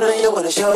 のないとこの消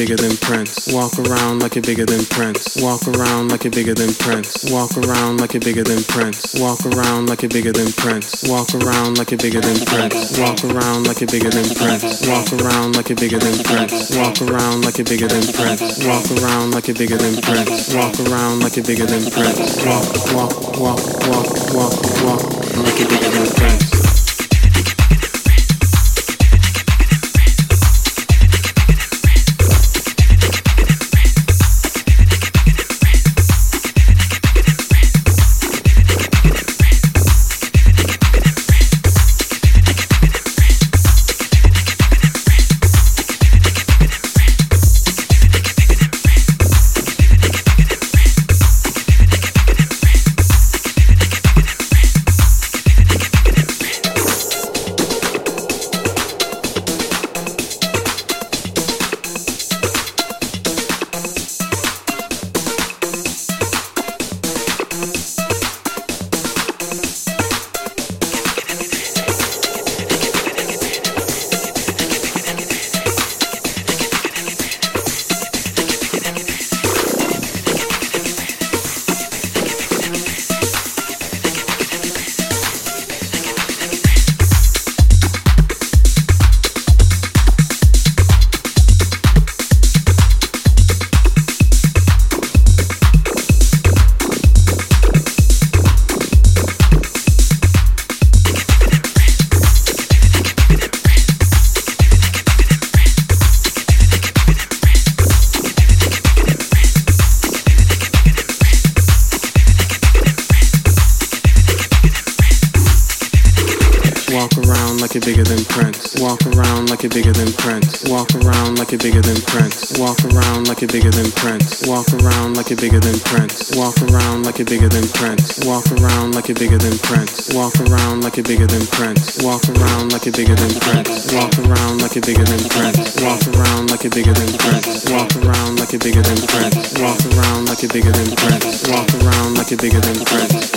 bigger than Prince. Walk around like you're bigger than Prince. Walk around like you're bigger than Prince. Walk around like you're bigger than Prince. Walk around like you're bigger than Prince. Walk around like you're bigger than Prince. Walk around like you're bigger than Prince. Walk around like you're bigger than Prince. Walk around like you're bigger than Prince. Walk around like you're bigger than Prince. Walk around like you're bigger than Prince. Walk, walk, walk, walk, walk, walk, like you're bigger than Prince. you're bigger than Prince. Walk around like you're bigger than Prince. Walk around like you're bigger than Prince. Walk around like you're bigger than Prince. Walk around like you're bigger than Prince. Walk around like you're bigger than Prince. Walk around like you're bigger than Prince.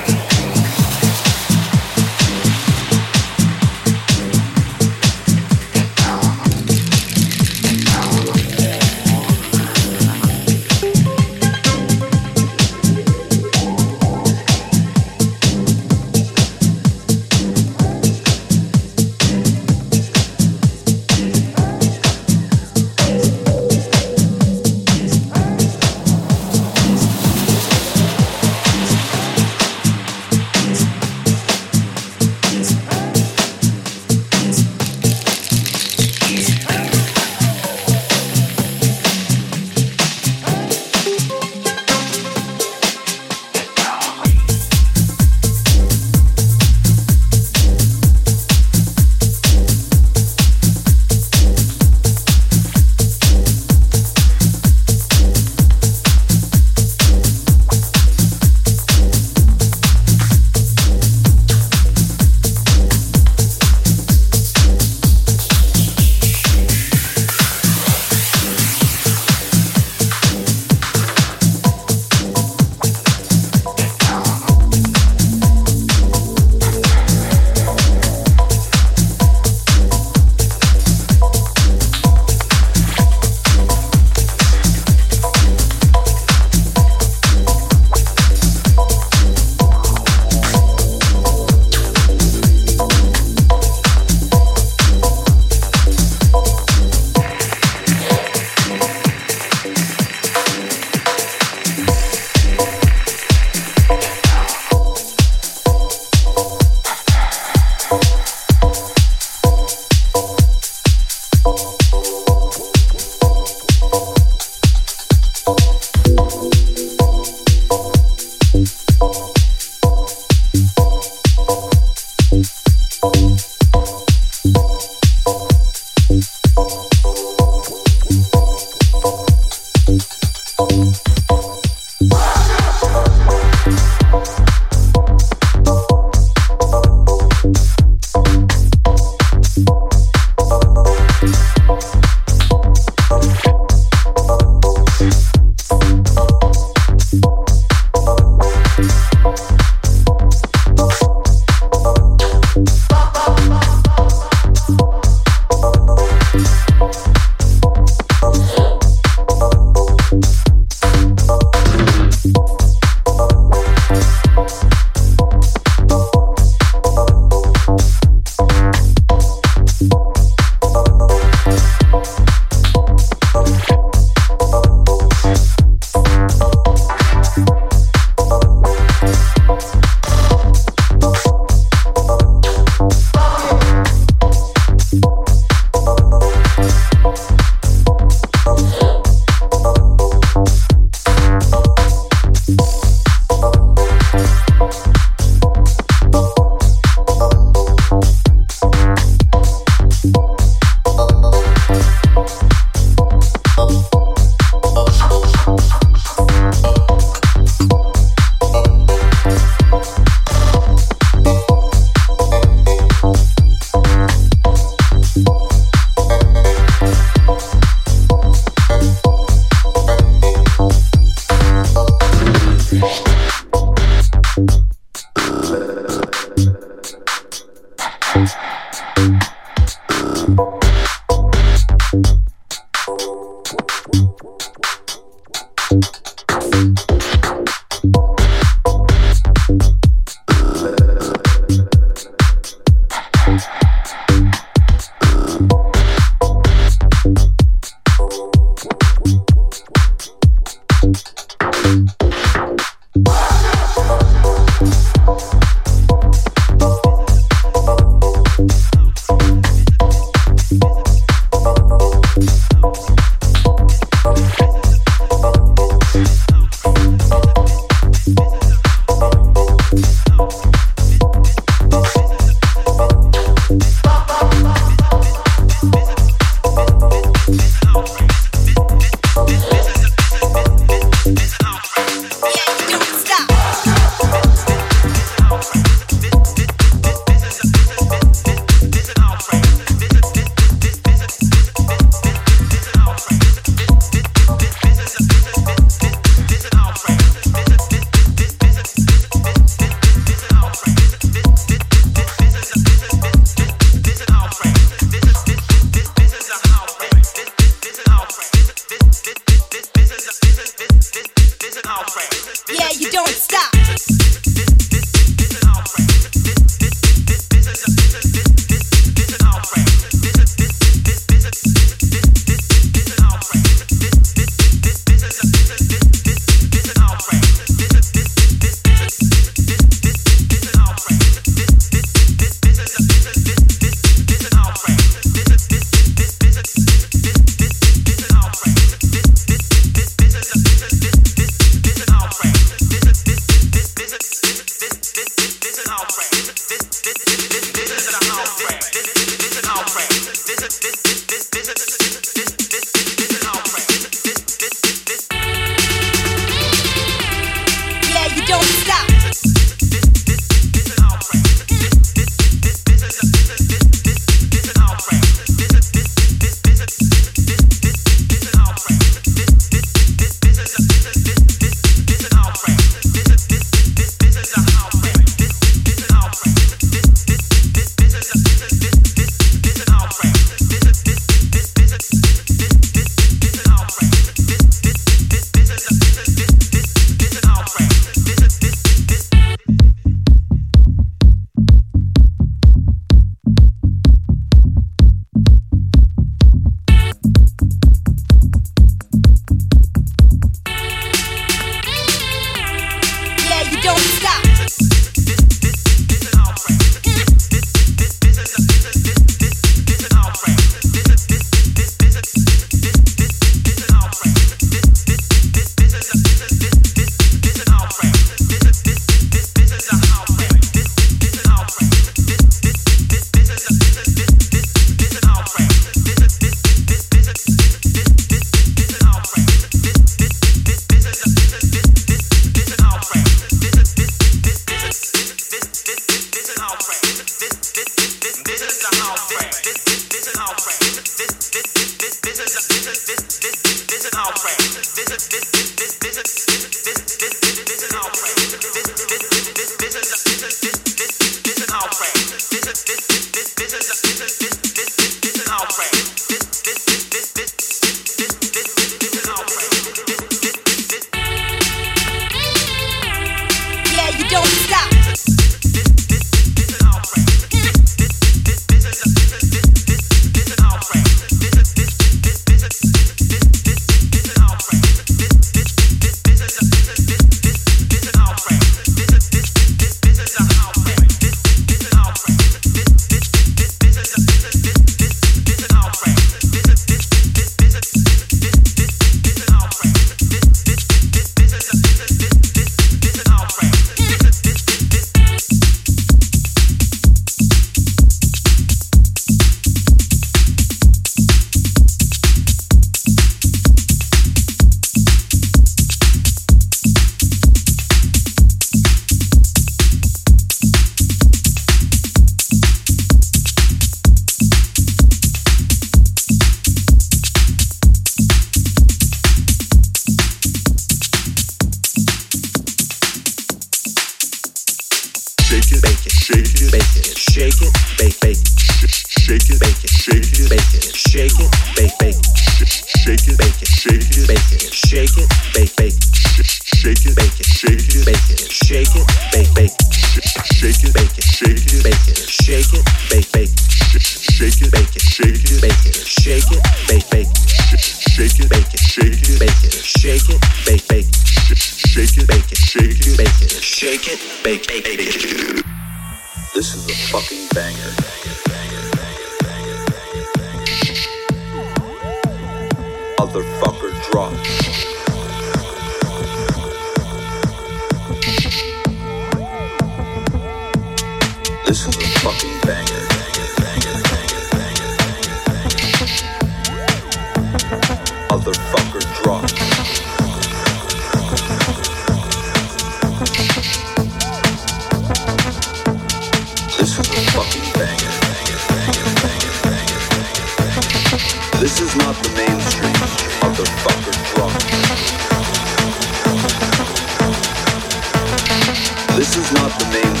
This is not the main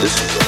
This is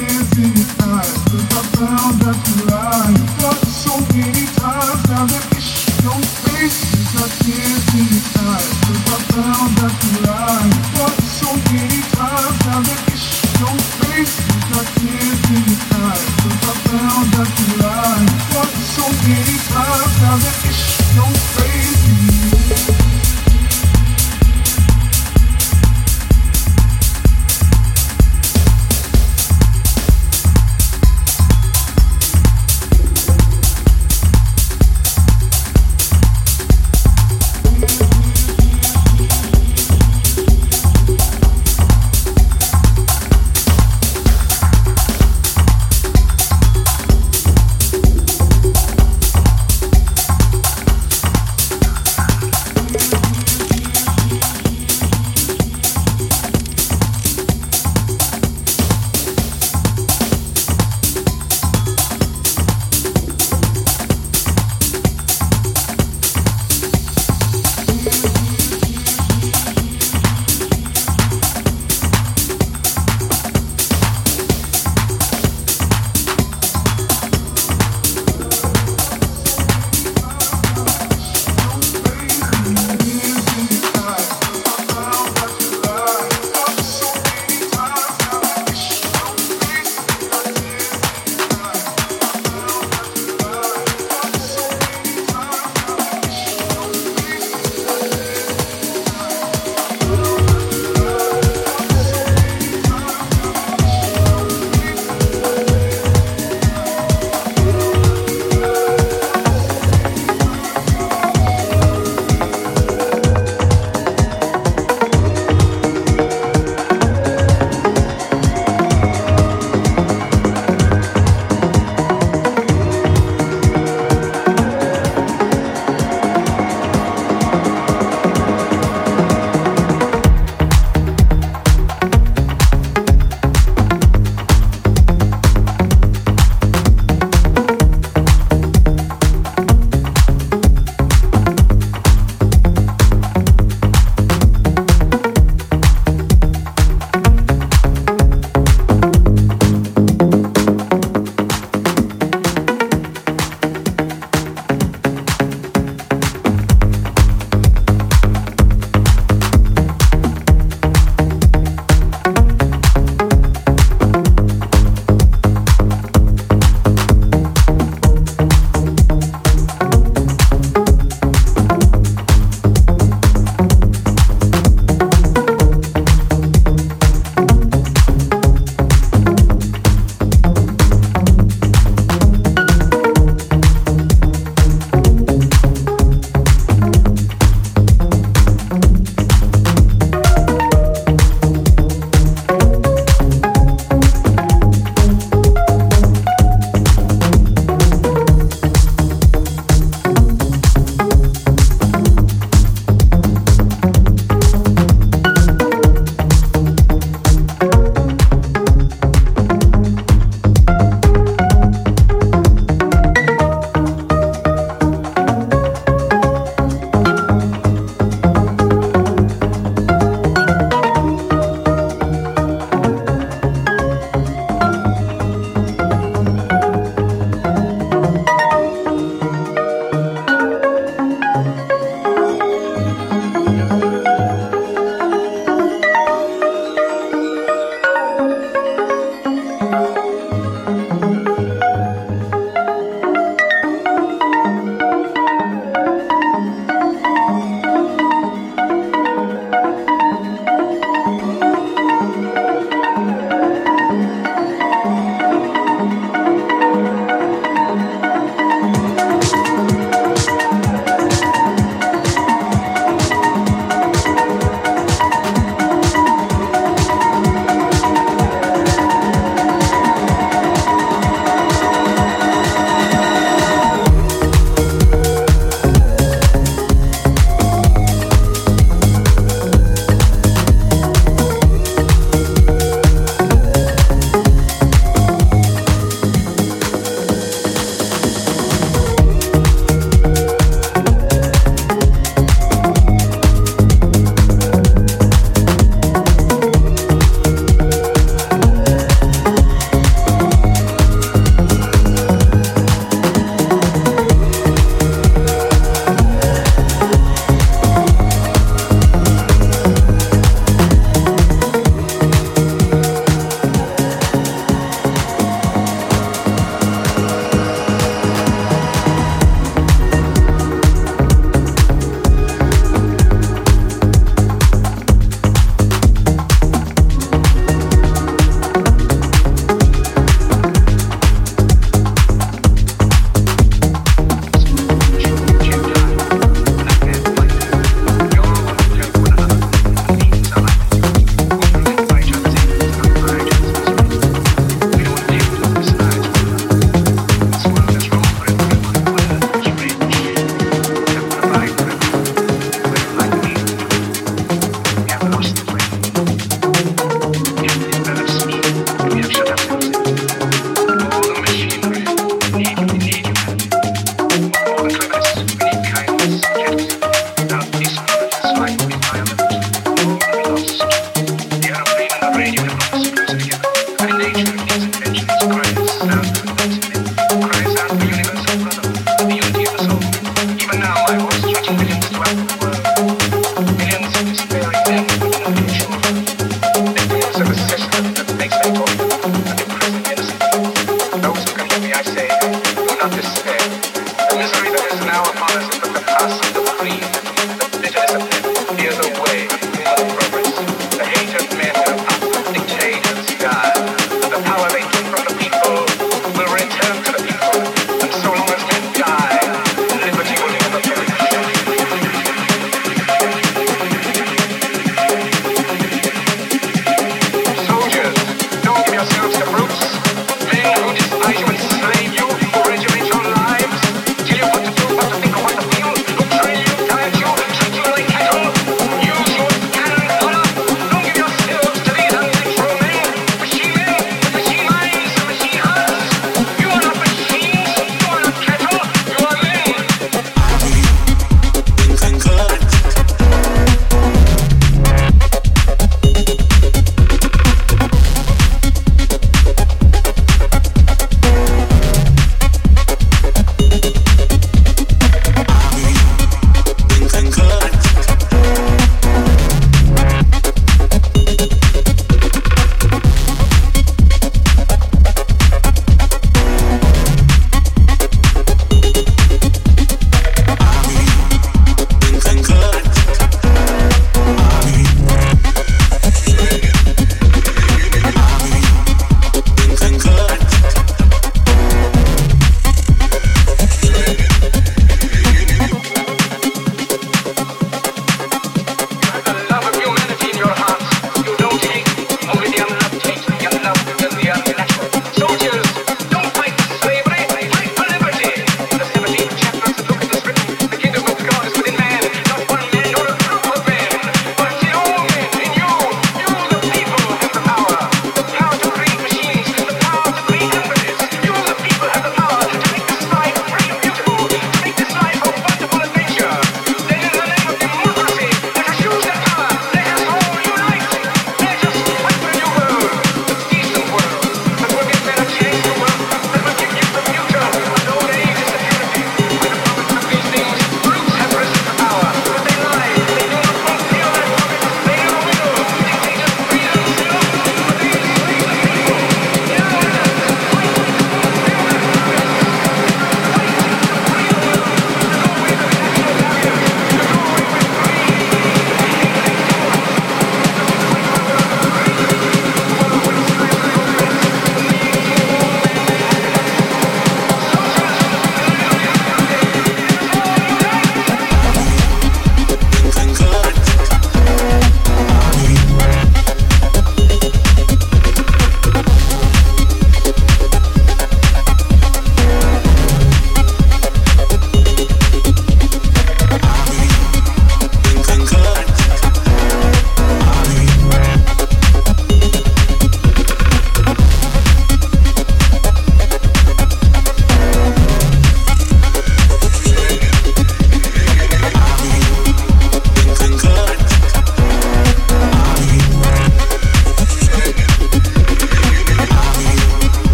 dancing.